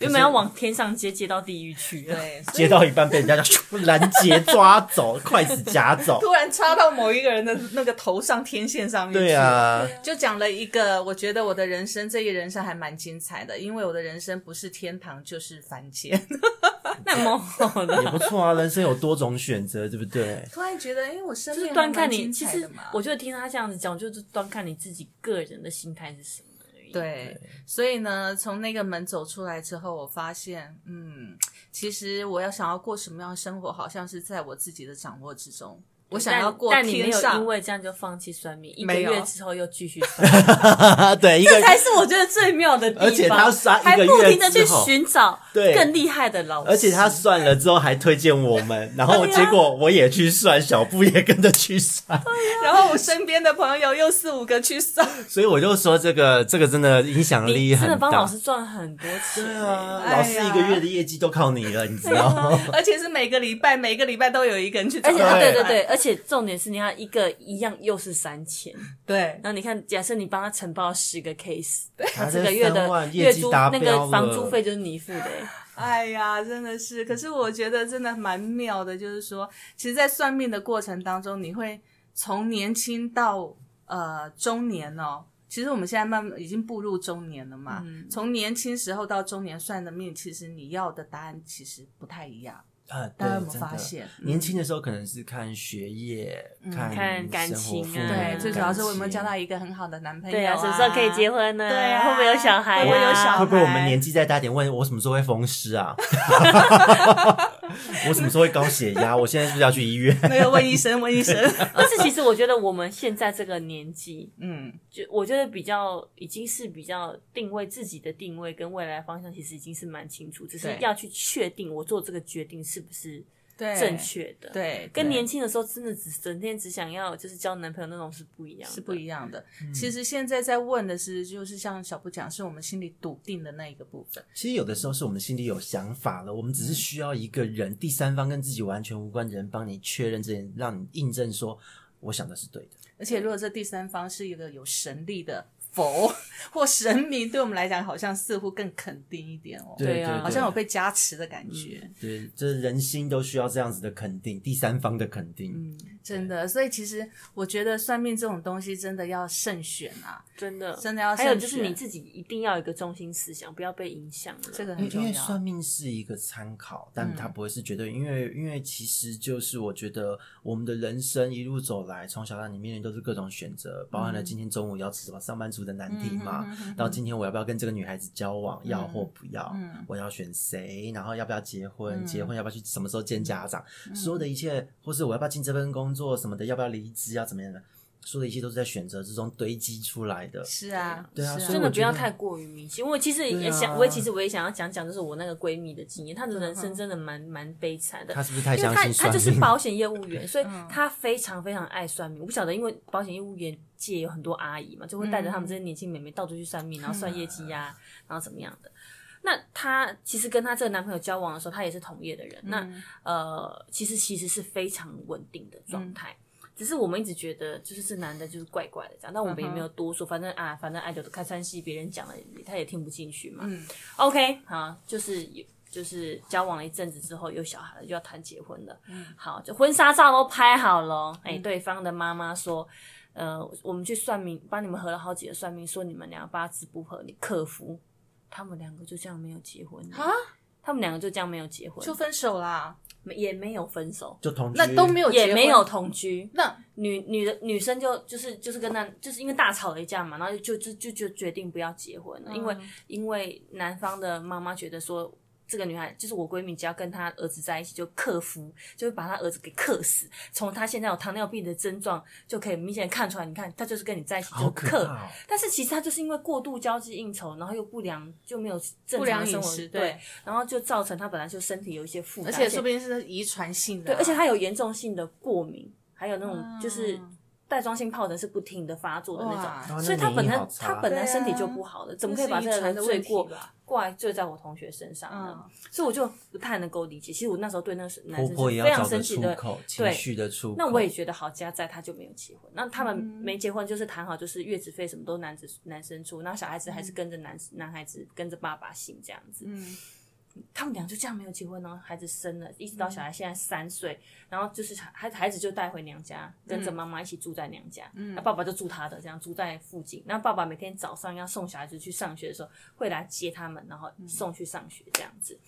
原本要往天上接，接到地狱去了。对，接到一半被人家就 拦截抓走，筷子夹走。突然插到某一个人的那个头上天线上面去。对啊，就讲了一个，我觉得我的人生这一人生还蛮精彩的，因为我的人生不是天堂就是凡间。那蛮好的。也不错啊，人生有多种选择，对不对？突然觉得，哎，我生就是命端看你，其实彩我觉得听他这样子讲，就是端看你自己个人的心态是什么而已。对，所以呢，从那个门走出来之后，我发现，嗯，其实我要想要过什么样的生活，好像是在我自己的掌握之中。我想要过但，但你没有因，为这样就放弃算命，一个月之后又继续算，对，这才是我觉得最妙的地方。而且他算一还个月不停的去寻找对。更厉害的老师，而且他算了之后还推荐我们，然后结果我也去算，小布也跟着去算，然后我身边的朋友又四五个去算，所以我就说这个这个真的影响力很大。真的帮。老师赚很多钱。对啊，老师一个月的业绩都靠你了，你知道吗？而且是每个礼拜，每个礼拜都有一个人去找。而且他对对对对，而且重点是你看一个一样又是三千，对。然后你看，假设你帮他承包十个 case，他他这个月的月租那个房租费就是你付的。欸，哎呀，真的是，可是我觉得真的蛮妙的，就是说，其实，在算命的过程当中，你会从年轻到呃中年哦。其实我们现在慢慢已经步入中年了嘛，从年轻时候到中年算的命，其实你要的答案其实不太一样。啊，大家有没有发现年轻的时候可能是看学业，看看感情啊对，嗯最主要是我有没有交到一个很好的男朋友、对啊，什么时候可以结？婚呢？对啊会不会有小孩啊？会不会有小孩会不会我们年纪再大点，问我什么时候会风湿啊？我什么时候会高血压？我现在是不是要去医院？那个问医生，问医生。但是其实我觉得我们现在这个年纪，嗯，就我觉得比较已经是比较定位自己的定位跟未来方向，其实已经是蛮清楚，只是对要去确定我做这个决定是不是对，正确的。，对，跟对年轻的时候真的只整天只想要就是交男朋友那种是不一样的，是不一样的。嗯其实现在在问的是，就是像小布讲，是我们心里笃定的那一个部分。其实有的时候是我们心里有想法了，我们只是需要一个人，第三方跟自己完全无关的人帮你确认这件，让你印证说我想的是对的。而且，如果这第三方是一个有神力的佛 或神明，对我们来讲，好像似乎更肯定一点哦。对啊，好像有被加持的感觉。对，这人心都需要这样子的肯定，第三方的肯定。嗯，真的。所以其实我觉得算命这种东西真的要慎选啊，真的真的要还有就是你自己一定要有一个中心思想，不要被影响了。这个很重要因为。算命是一个参考，但它不会是绝对。因为因为其实就是我觉得我们的人生一路走来，从小到你面临都是各种选择，包含了今天中午要吃什么上班族的难题嘛，到今天我要不要跟这个女孩子交往，要或不要，我要选谁，然后要不要结婚，结婚要不要去什么时候见家长，所有的一切，或是我要不要进这份工作什么的，要不要离职，啊怎么样的，所有的一切都是在选择之中堆积出来的。是啊，对啊真的不要太过于迷信。我其实也想，我也其实我也想要讲讲，就是我那个闺蜜的经验，她的人生真的蛮蛮悲惨的。她是不是太相信算她就是？保险业务员，所以她非常非常爱算命。我不晓得，因为保险业务员界有很多阿姨嘛，就会带着他们这些年轻妹妹到处去算命，然后算业绩呀、然后怎么样的。那她其实跟她这个男朋友交往的时候，她也是同业的人。那呃，其实其实是非常稳定的状态。只是我们一直觉得，就是这男的就是怪怪的这样，但我们也没有多说，反正啊，反正爱豆开川戏，别人讲了他也听不进去嘛。嗯 OK，好，就是有就是交往了一阵子之后有小孩了，就要谈结婚了。嗯，好，就婚纱照都拍好了。哎、对方的妈妈说，呃，我们去算命，帮你们合了好几个算命，说你们俩八字不合，你克服。他们两个就这样没有结婚啊，他们两个就这样没有结婚，就分手啦，没也没有分手，就同居那都没有结婚也没有同居。那。女女的女生就就是就是跟那就是因为大吵了一架嘛，然后就就就就决定不要结婚了，因为因为男方的妈妈觉得说。这个女孩就是我闺蜜，只要跟她儿子在一起，就克夫，就会把她儿子给克死。从她现在有糖尿病的症状，就可以明显看出来。你看，她就是跟你在一起就克，哦但是其实她就是因为过度交际应酬，然后又不良，就没有正不良常生活，饮食对对，然后就造成她本来就身体有一些负担，而且说不定是遗传性的对，啊，而且她有严重性的过敏，还有那种就是带状性疱疹是不停的发作的那哇种，哇所以他本身那免疫好差。他本来身体就不好的，怎么可以把这个罪过的问题吧过来罪在我同学身上呢？嗯。所以我就不太能够理解。其实我那时候对那个男婆生是非常生气的，出口，情对绪的出口。那我也觉得好家在他就没有结婚，那他们嗯没结婚就是谈好，就是月子费什么都男子男生出，然后小孩子还是跟着男男孩子跟着爸爸姓这样子。嗯，他们俩就这样没有结婚呢，孩子生了，一直到小孩现在三岁，然后就是孩孩子就带回娘家，跟着妈妈一起住在娘家，那、爸爸就住他的，这样住在附近。那爸爸每天早上要送小孩子去上学的时候，会来接他们，然后送去上学这样子。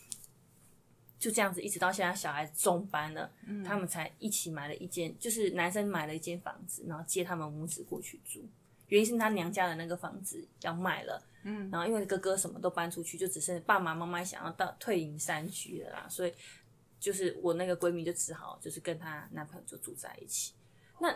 就这样子，一直到现在小孩子中班了，他们才一起买了一间，就是男生买了一间房子，然后接他们母子过去住。原因是他娘家的那个房子要卖了，嗯，然后因为哥哥什么都搬出去，就只剩爸爸妈妈想要到退隐山区了啦，所以就是我那个闺蜜就只好就是跟她男朋友就住在一起。那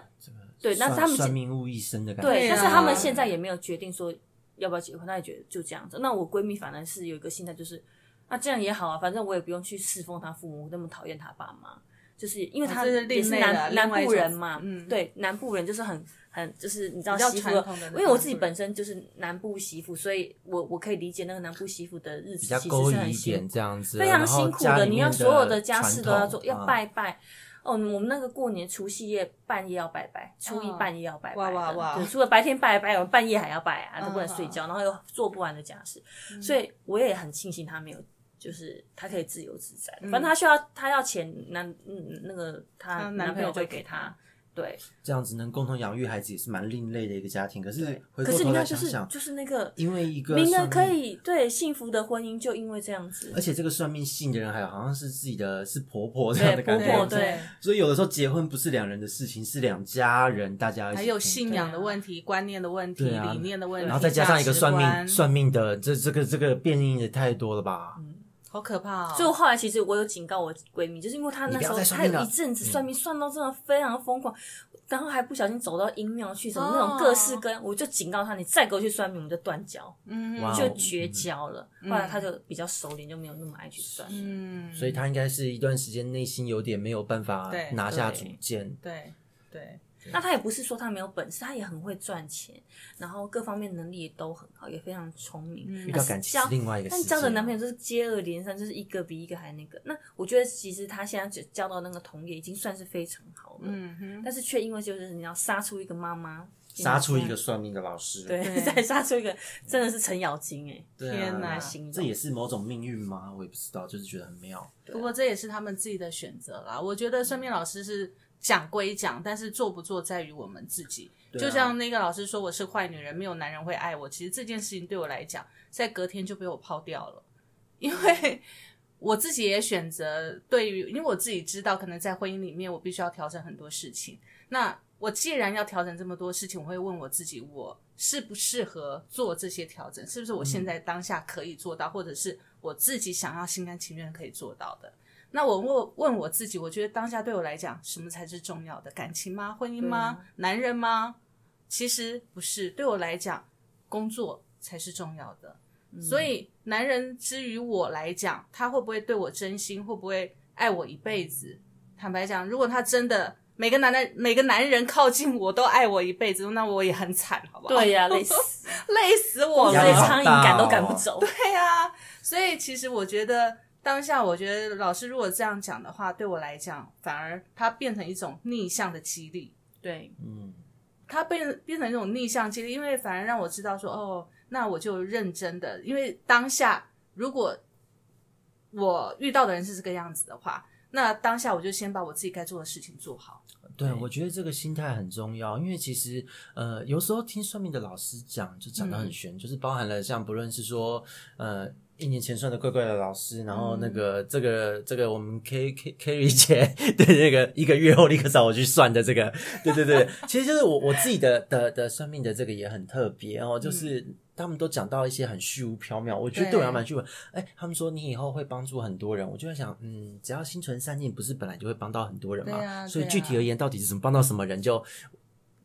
对，那他们算命误一生的感觉。对，但是他们现在也没有决定说要不要结婚，他也觉得就这样子。那我闺蜜反而是有一个心态，就是那这样也好啊，反正我也不用去侍奉他父母，那么讨厌他爸妈，就是因为他也是南南部人嘛，嗯对，南部人就是很很就是你知道媳妇因为我自己本身就是南部媳妇，所以我我可以理解那个南部媳妇的日子其实勾引一是很辛苦这样子，非常辛苦的，你要所有的家事都要做，要拜拜。哦，我们那个过年除夕夜半夜要拜拜，初一哦半夜要拜拜的。哇哇哇对除了白天拜拜，我们半夜还要拜啊，都不能嗯睡觉，然后又做不完的家事，所以我也很庆幸他没有。就是他可以自由自在，反正他需要他要钱，男嗯那个他她男男朋友就会给。给他，对。这样子能共同养育孩子也是蛮另类的一个家庭。可是回可过头是你看，就是来想想，就是那个因为一个明了命可以对幸福的婚姻，就因为这样子。而，且这个算命信的人还有好像是自己的是婆婆这样的感觉，婆婆对所以有的时候结婚不是两人的事情，是两家人大家一起还有信仰的问题、观念的问题、对啊。理念的问题，然后再加上一个算价值观。命算命的，这这个这个变异也太多了吧？好可怕哦。所以我后来其实我有警告我闺蜜，就是因为她那时候她有一阵子算命算到真的非常疯狂，然后还不小心走到阴庙去，什么那种哦各式各样，我就警告她，你再给我去算命，我们就断交，就绝交了。后来她就比较熟练，就没有那么爱去算。嗯，所以她应该是一段时间内心有点没有办法拿下主见。对对，那他也不是说他没有本事，他也很会赚钱，然后各方面能力也都很好，也非常聪明。嗯遇到感情是另外一个。但交的男朋友就是接二连三，就是一个比一个还那个。那我觉得其实他现在只交到那个同业已经算是非常好了，嗯哼，但是却因为就是你要杀出一个妈妈，杀出一个算命的老师，对，再 杀出一个真的是程咬金哎，天哪心动这也是某种命运吗？我也不知道，就是觉得很妙。不过这也是他们自己的选择啦。我觉得算命老师是讲归讲，但是做不做在于我们自己。啊就像那个老师说我是坏女人，没有男人会爱我。其实这件事情对我来讲，在隔天就被我抛掉了，因为我自己也选择对于，因为我自己知道，可能在婚姻里面我必须要调整很多事情。那我既然要调整这么多事情，我会问我自己，我适不适合做这些调整？是不是我现在当下可以做到，或者是我自己想要心甘情愿可以做到的？那我问问我自己，我觉得当下对我来讲，什么才是重要的？感情吗？婚姻吗？男人吗？其实不是，对我来讲，工作才是重要的。所以，男人之于我来讲，他会不会对我真心，会不会爱我一辈子？坦白讲，如果他真的每个男的每个男人靠近我都爱我一辈子，那我也很惨，好不好？对呀、累死，累死我了。苍蝇赶都哦赶不走。对呀、所以其实我觉得当下，我觉得老师如果这样讲的话，对我来讲，反而它变成一种逆向的激励。对，嗯，它变变成一种逆向激励，因为反而让我知道说，哦，那我就认真的，因为当下如果我遇到的人是这个样子的话，那当下我就先把我自己该做的事情做好。对，我觉得这个心态很重要，因为其实呃，有时候听算命的老师讲，就讲得很玄，就是包含了像不论是说呃。一年前算的怪怪的老师，然后那个、这个这个我们 K K Kerry 姐 对那个一个月后立刻找我去算的这个，对对对，其实就是我我自己的的的算命的这个也很特别哦，就是他们都讲到一些很虚无缥缈，我觉得对我还蛮虚无。哎，他们说你以后会帮助很多人，我就在想，嗯，只要心存善念，不是本来就会帮到很多人嘛？啊所以具体而言，到底是怎么帮到什么人就。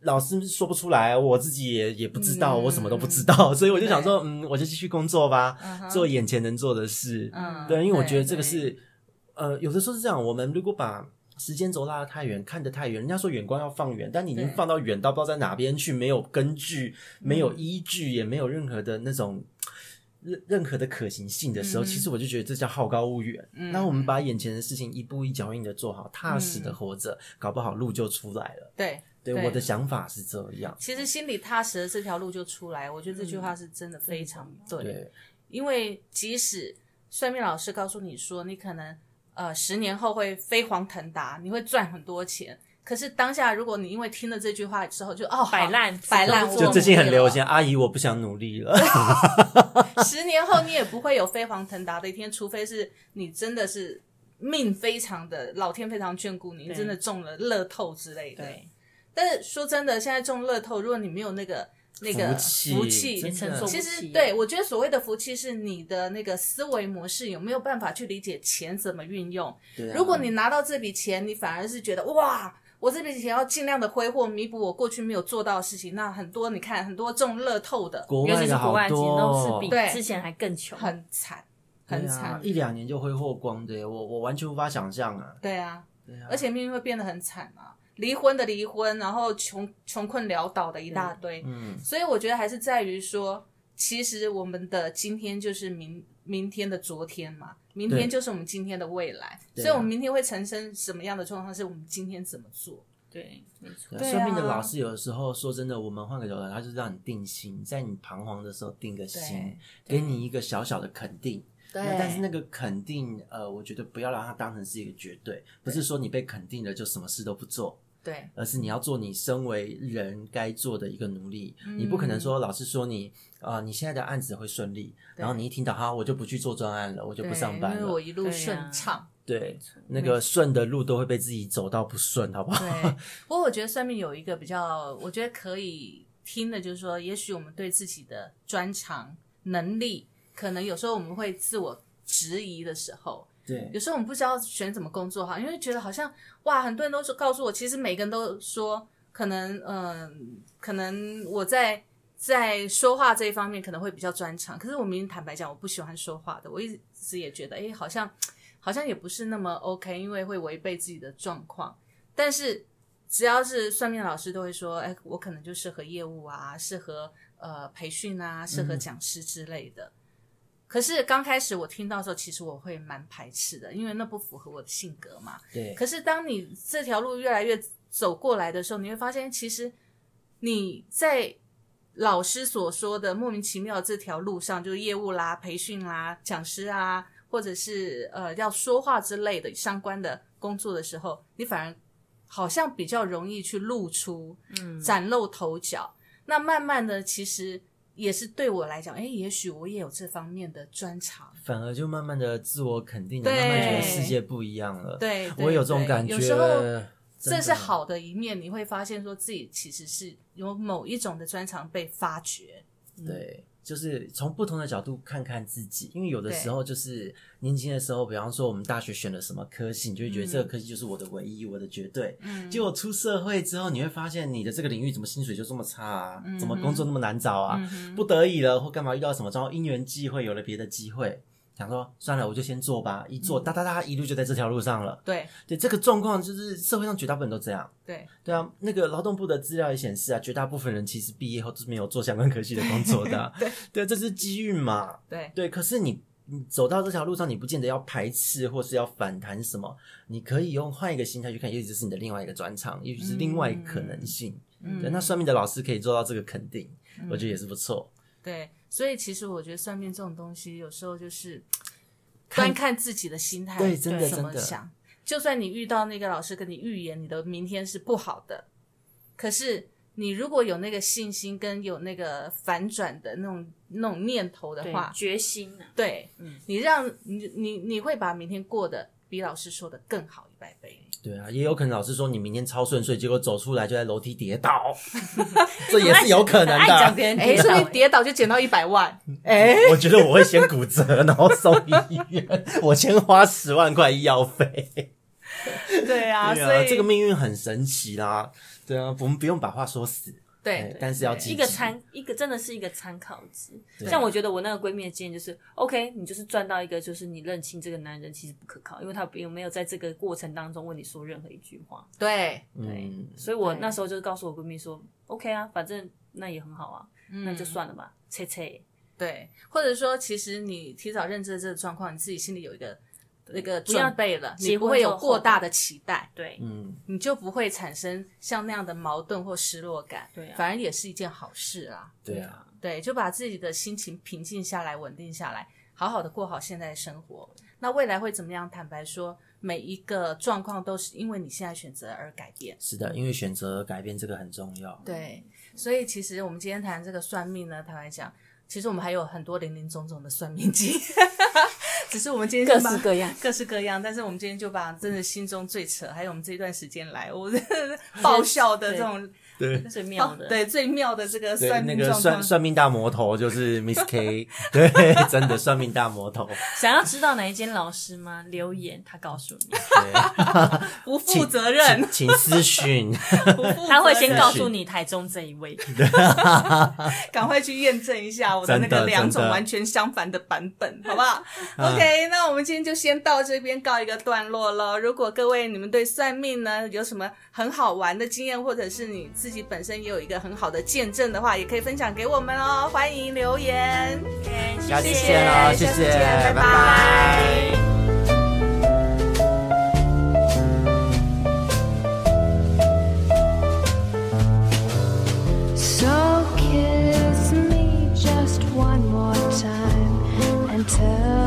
老师说不出来，我自己也也不知道，嗯我什么都不知道，所以我就想说，嗯，我就继续工作吧，做眼前能做的事。嗯对，因为我觉得这个是，呃，有的时候是这样，我们如果把时间轴拉得太远，看得太远，人家说远光要放远，但你已经放到远到不知道在哪边去，没有根据，没嗯有依据，也没有任何的那种。任任何的可行性的时候，嗯其实我就觉得这叫好高骛远。嗯那我们把眼前的事情一步一脚印的做好，踏实的活着，搞不好路就出来了。对对，对我的想法是这样。其实心里踏实的这条路就出来，我觉得这句话是真的非常对。对，因为即使算命老师告诉你说你可能呃十年后会飞黄腾达，你会赚很多钱，可是当下如果你因为听了这句话之后就哦摆烂好摆烂，就我就最近很流行，阿姨我不想努力了。十年后你也不会有飞黄腾达的一天，除非是你真的是命非常的老天非常眷顾你，你真的中了乐透之类的。对，但是说真的，现在中乐透，如果你没有那个那个福气其实对我觉得所谓的福气是你的那个思维模式有没有办法去理解钱怎么运用。对啊如果你拿到这笔钱，你反而是觉得哇。我这笔钱要尽量的挥霍，弥补我过去没有做到的事情。那很多你看，很多中乐透的尤其是国外的好国外，其实多都是比对之前还更穷。很惨，很惨。一两年就挥霍光的，我我完全无法想象啊。对啊，对啊，而且命运会变得很惨啊，离婚的离婚，然后穷穷困潦倒的一大堆。嗯，所以我觉得还是在于说，其实我们的今天就是明明天的昨天嘛，明天就是我们今天的未来，所以我们明天会产生什么样的状况，是我们今天怎么做。对，没错。对啊算命的老师有的时候说真的，我们换个角度，他就是让你定心，在你彷徨的时候定个心，给你一个小小的肯定。对那但是那个肯定，呃，我觉得不要让它当成是一个绝对，不是说你被肯定了就什么事都不做，对而是你要做你身为人该做的一个努力。嗯你不可能说老师说你啊、你现在的案子会顺利，然后你一听到哈，我就不去做专案了，我就不上班了。因为我一路顺畅。对，那个顺的路都会被自己走到不顺，好不好？对，不过我觉得算命有一个比较，我觉得可以听的，就是说，也许我们对自己的专长能力，可能有时候我们会自我质疑的时候，对有时候我们不知道选怎么工作哈，因为觉得好像哇，很多人都说告诉我，其实每个人都说，可能嗯、可能我在在说话这一方面可能会比较专长，可是我明明坦白讲，我不喜欢说话的，我一直也觉得，哎，好像好像也不是那么 OK，因为会违背自己的状况。但是只要是算命老师都会说，哎，我可能就适合业务啊，适合呃培训啊，适合讲师之类的。可是刚开始我听到的时候，其实我会蛮排斥的，因为那不符合我的性格嘛。对可是当你这条路越来越走过来的时候，你会发现，其实你在老师所说的莫名其妙的这条路上，就是业务啦、培训啦、讲师啊，或者是呃要说话之类的相关的工作的时候，你反而好像比较容易去露出，嗯，崭露头角。那慢慢的，其实也是对我来讲，哎，也许我也有这方面的专长。反而就慢慢的自我肯定，对慢慢觉得世界不一样了。对，对我有这种感觉。有时候这是好的一面，你会发现说自己其实是有某一种的专长被发掘。对，就是从不同的角度看看自己，因为有的时候就是年轻的时候，比方说我们大学选了什么科系，你就会觉得这个科系就是我的唯一，我的绝对。嗯，结果出社会之后，你会发现你的这个领域怎么薪水就这么差啊？嗯怎么工作那么难找啊？不得已了或干嘛遇到什么状况，因缘际会有了别的机会，想说算了，我就先做吧。一做哒哒哒，一路就在这条路上了。对对，这个状况就是社会上绝大部分都这样。对对啊，那个劳动部的资料也显示啊，绝大部分人其实毕业后都是没有做相关科系的工作的啊、对对，这是机遇嘛。对对，可是你你走到这条路上，你不见得要排斥或是要反弹什么，你可以用换一个心态去看，也许这是你的另外一个专长，也许是另外一个可能性。嗯对，那算命的老师可以做到这个肯定，我觉得也是不错。对，所以其实我觉得算命这种东西，有时候就是端看自己的心态，对真的怎么真的想。就算你遇到那个老师跟你预言你的明天是不好的，可是你如果有那个信心跟有那个反转的那种那种念头的话，决心啊，对，嗯你让你你你会把明天过得比老师说的更好一百倍。对啊，也有可能老师说你明天超顺遂，结果走出来就在楼梯跌倒，这也是有可能的。哎，别人跌倒说不定跌倒就捡到一百万，哎，我觉得我会先骨折，然后送医院，我先花十万块医药费。对啊，对啊，所以这个命运很神奇啦。对啊，我们不用把话说死，对哎，但是要一个参一个真的是一个参考值。像我觉得我那个闺蜜的建议就是，OK，你就是赚到一个，就是你认清这个男人其实不可靠，因为他并没有在这个过程当中为你说任何一句话。对对，嗯，所以我那时候就是告诉我闺蜜说，OK 啊，反正那也很好啊，嗯那就算了吧，切切。对，或者说，其实你提早认知了这个状况，你自己心里有一个那个准备了，结你不会有过大的期待，对，嗯，你就不会产生像那样的矛盾或失落感。对啊反而也是一件好事啦。对啊，对，就把自己的心情平静下来，稳定下来，好好的过好现在的生活。那未来会怎么样？坦白说，每一个状况都是因为你现在选择而改变。是的，因为选择改变这个很重要。对，所以其实我们今天谈这个算命呢，坦白讲，其实我们还有很多零零总总的算命机，只是我们今天各式各样。各式各样，但是我们今天就把真的心中最扯，还有我们这一段时间来我爆笑的这种对最妙的，哦对最妙的这个对，算那个命状况。算算命大魔头就是 Miss K，对，真的算命大魔头，想要知道哪一间老师吗？留言，他告诉你，对，不负责任，请请私讯，不负他会先告诉你台中这一位。赶快去验证一下我的那个两种完全相反的版本，好不好？OK，那我们今天就先到这边告一个段落了。如果各位你们对算命呢有什么很好玩的经验，或者是你自己本身也有一个很好的见证的话，也可以分享给我们哦，欢迎留言。谢谢，谢谢，拜拜 tell